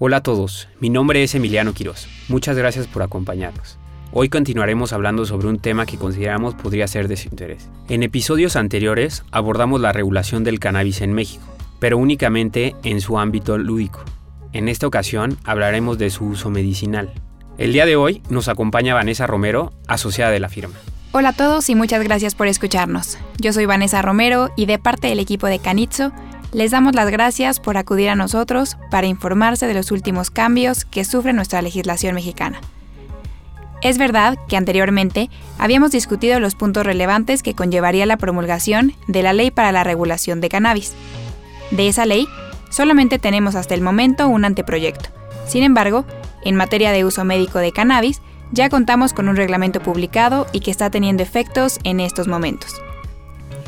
Hola a todos, mi nombre es Emiliano Quiroz. Muchas gracias por acompañarnos. Hoy continuaremos hablando sobre un tema que consideramos podría ser de su interés. En episodios anteriores abordamos la regulación del cannabis en México, pero únicamente en su ámbito lúdico. En esta ocasión hablaremos de su uso medicinal. El día de hoy nos acompaña Vanessa Romero, asociada de la firma. Hola a todos y muchas gracias por escucharnos. Yo soy Vanessa Romero y de parte del equipo de Canitzo les damos las gracias por acudir a nosotros para informarse de los últimos cambios que sufre nuestra legislación mexicana. Es verdad que anteriormente habíamos discutido los puntos relevantes que conllevaría la promulgación de la Ley para la Regulación de Cannabis. De esa ley, solamente tenemos hasta el momento un anteproyecto. Sin embargo, en materia de uso médico de cannabis, ya contamos con un reglamento publicado y que está teniendo efectos en estos momentos.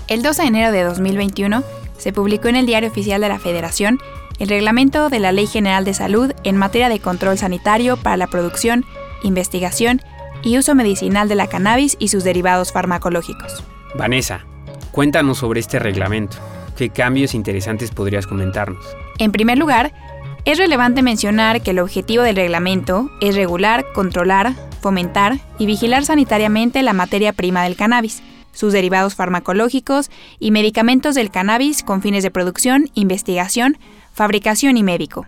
El 12 de enero de 2021, se publicó en el Diario Oficial de la Federación el reglamento de la Ley General de Salud en materia de control sanitario para la producción, investigación y uso medicinal de la cannabis y sus derivados farmacológicos. Vanessa, cuéntanos sobre este reglamento. ¿Qué cambios interesantes podrías comentarnos? En primer lugar, es relevante mencionar que el objetivo del reglamento es regular, controlar, fomentar y vigilar sanitariamente la materia prima del cannabis, sus derivados farmacológicos y medicamentos del cannabis con fines de producción, investigación, fabricación y médico.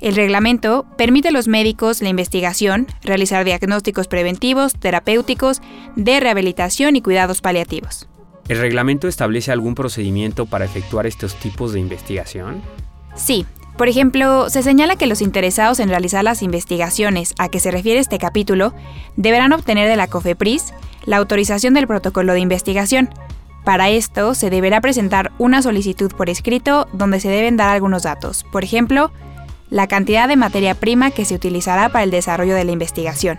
El reglamento permite a los médicos la investigación, realizar diagnósticos preventivos, terapéuticos, de rehabilitación y cuidados paliativos. ¿El reglamento establece algún procedimiento para efectuar estos tipos de investigación? Sí. Por ejemplo, se señala que los interesados en realizar las investigaciones a que se refiere este capítulo deberán obtener de la COFEPRIS la autorización del protocolo de investigación. Para esto se deberá presentar una solicitud por escrito donde se deben dar algunos datos, por ejemplo, la cantidad de materia prima que se utilizará para el desarrollo de la investigación,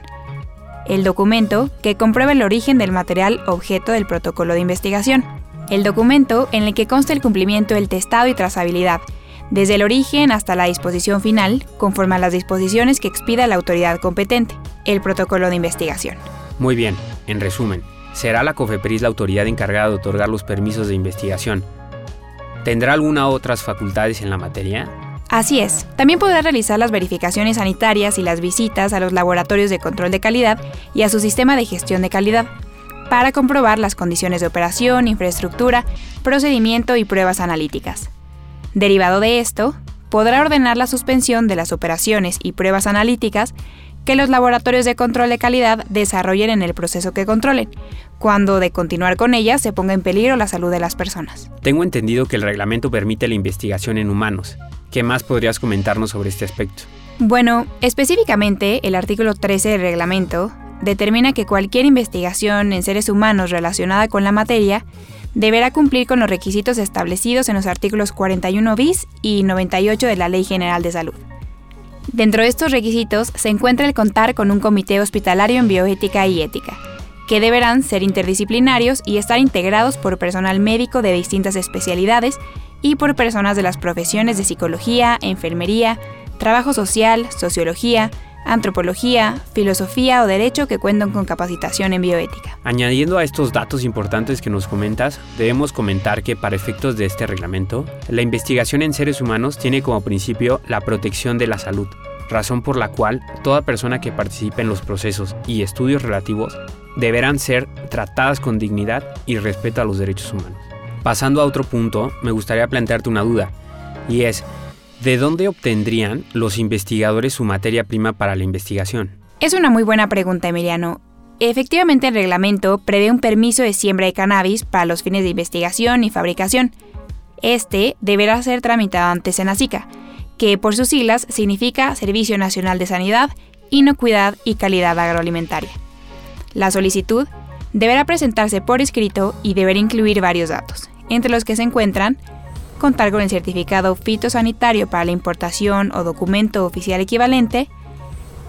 el documento que comprueba el origen del material objeto del protocolo de investigación, el documento en el que consta el cumplimiento del testado y trazabilidad, desde el origen hasta la disposición final, conforme a las disposiciones que expida la autoridad competente, el protocolo de investigación. Muy bien, en resumen, será la COFEPRIS la autoridad encargada de otorgar los permisos de investigación. ¿Tendrá alguna otras facultades en la materia? Así es, también podrá realizar las verificaciones sanitarias y las visitas a los laboratorios de control de calidad y a su sistema de gestión de calidad, para comprobar las condiciones de operación, infraestructura, procedimiento y pruebas analíticas. Derivado de esto, podrá ordenar la suspensión de las operaciones y pruebas analíticas que los laboratorios de control de calidad desarrollen en el proceso que controlen, cuando de continuar con ellas se ponga en peligro la salud de las personas. Tengo entendido que el reglamento permite la investigación en humanos. ¿Qué más podrías comentarnos sobre este aspecto? Bueno, específicamente el artículo 13 del reglamento determina que cualquier investigación en seres humanos relacionada con la materia deberá cumplir con los requisitos establecidos en los artículos 41 bis y 98 de la Ley General de Salud. Dentro de estos requisitos se encuentra el contar con un comité hospitalario en bioética y ética, que deberán ser interdisciplinarios y estar integrados por personal médico de distintas especialidades y por personas de las profesiones de psicología, enfermería, trabajo social, sociología, antropología, filosofía o derecho que cuentan con capacitación en bioética. Añadiendo a estos datos importantes que nos comentas, debemos comentar que para efectos de este reglamento, la investigación en seres humanos tiene como principio la protección de la salud, razón por la cual toda persona que participe en los procesos y estudios relativos deberán ser tratadas con dignidad y respeto a los derechos humanos. Pasando a otro punto, me gustaría plantearte una duda, y es, ¿De dónde obtendrían los investigadores su materia prima para la investigación? Es una muy buena pregunta, Emiliano. Efectivamente, el reglamento prevé un permiso de siembra de cannabis para los fines de investigación y fabricación. Este deberá ser tramitado ante Senacica, que por sus siglas significa Servicio Nacional de Sanidad, Inocuidad y Calidad Agroalimentaria. La solicitud deberá presentarse por escrito y deberá incluir varios datos, entre los que se encuentran contar con el certificado fitosanitario para la importación o documento oficial equivalente,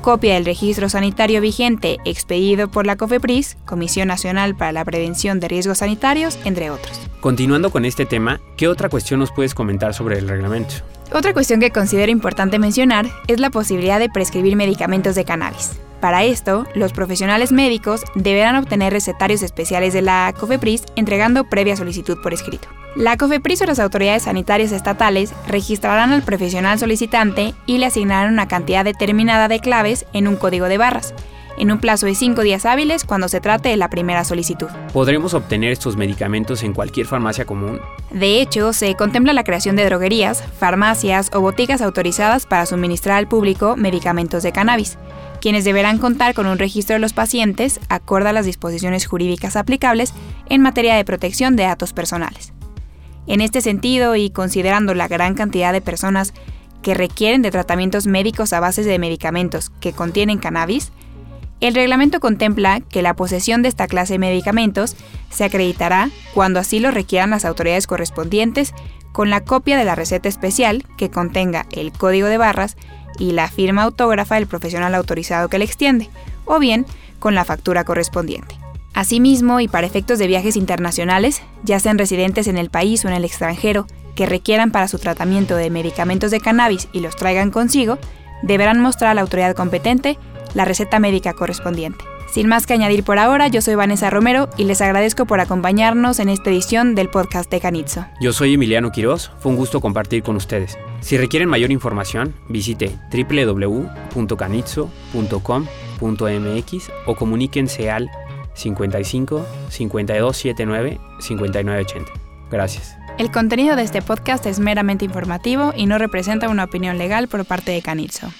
copia del registro sanitario vigente expedido por la COFEPRIS, Comisión Nacional para la Prevención de Riesgos Sanitarios, entre otros. Continuando con este tema, ¿qué otra cuestión nos puedes comentar sobre el reglamento? Otra cuestión que considero importante mencionar es la posibilidad de prescribir medicamentos de cannabis. Para esto, los profesionales médicos deberán obtener recetarios especiales de la COFEPRIS entregando previa solicitud por escrito. La COFEPRIS o las autoridades sanitarias estatales registrarán al profesional solicitante y le asignarán una cantidad determinada de claves en un código de barras, en un plazo de cinco días hábiles cuando se trate de la primera solicitud. ¿Podremos obtener estos medicamentos en cualquier farmacia común? De hecho, se contempla la creación de droguerías, farmacias o boticas autorizadas para suministrar al público medicamentos de cannabis, quienes deberán contar con un registro de los pacientes acorde a las disposiciones jurídicas aplicables en materia de protección de datos personales. En este sentido, y considerando la gran cantidad de personas que requieren de tratamientos médicos a base de medicamentos que contienen cannabis, el reglamento contempla que la posesión de esta clase de medicamentos se acreditará cuando así lo requieran las autoridades correspondientes con la copia de la receta especial que contenga el código de barras y la firma autógrafa del profesional autorizado que le extiende, o bien con la factura correspondiente. Asimismo, y para efectos de viajes internacionales, ya sean residentes en el país o en el extranjero, que requieran para su tratamiento de medicamentos de cannabis y los traigan consigo, deberán mostrar a la autoridad competente la receta médica correspondiente. Sin más que añadir por ahora, yo soy Vanessa Romero y les agradezco por acompañarnos en esta edición del podcast de Canitzo. Yo soy Emiliano Quiroz, fue un gusto compartir con ustedes. Si requieren mayor información, visite www.canitzo.com.mx o comuníquense al 55 5279 5980. Gracias. El contenido de este podcast es meramente informativo y no representa una opinión legal por parte de Canitzo.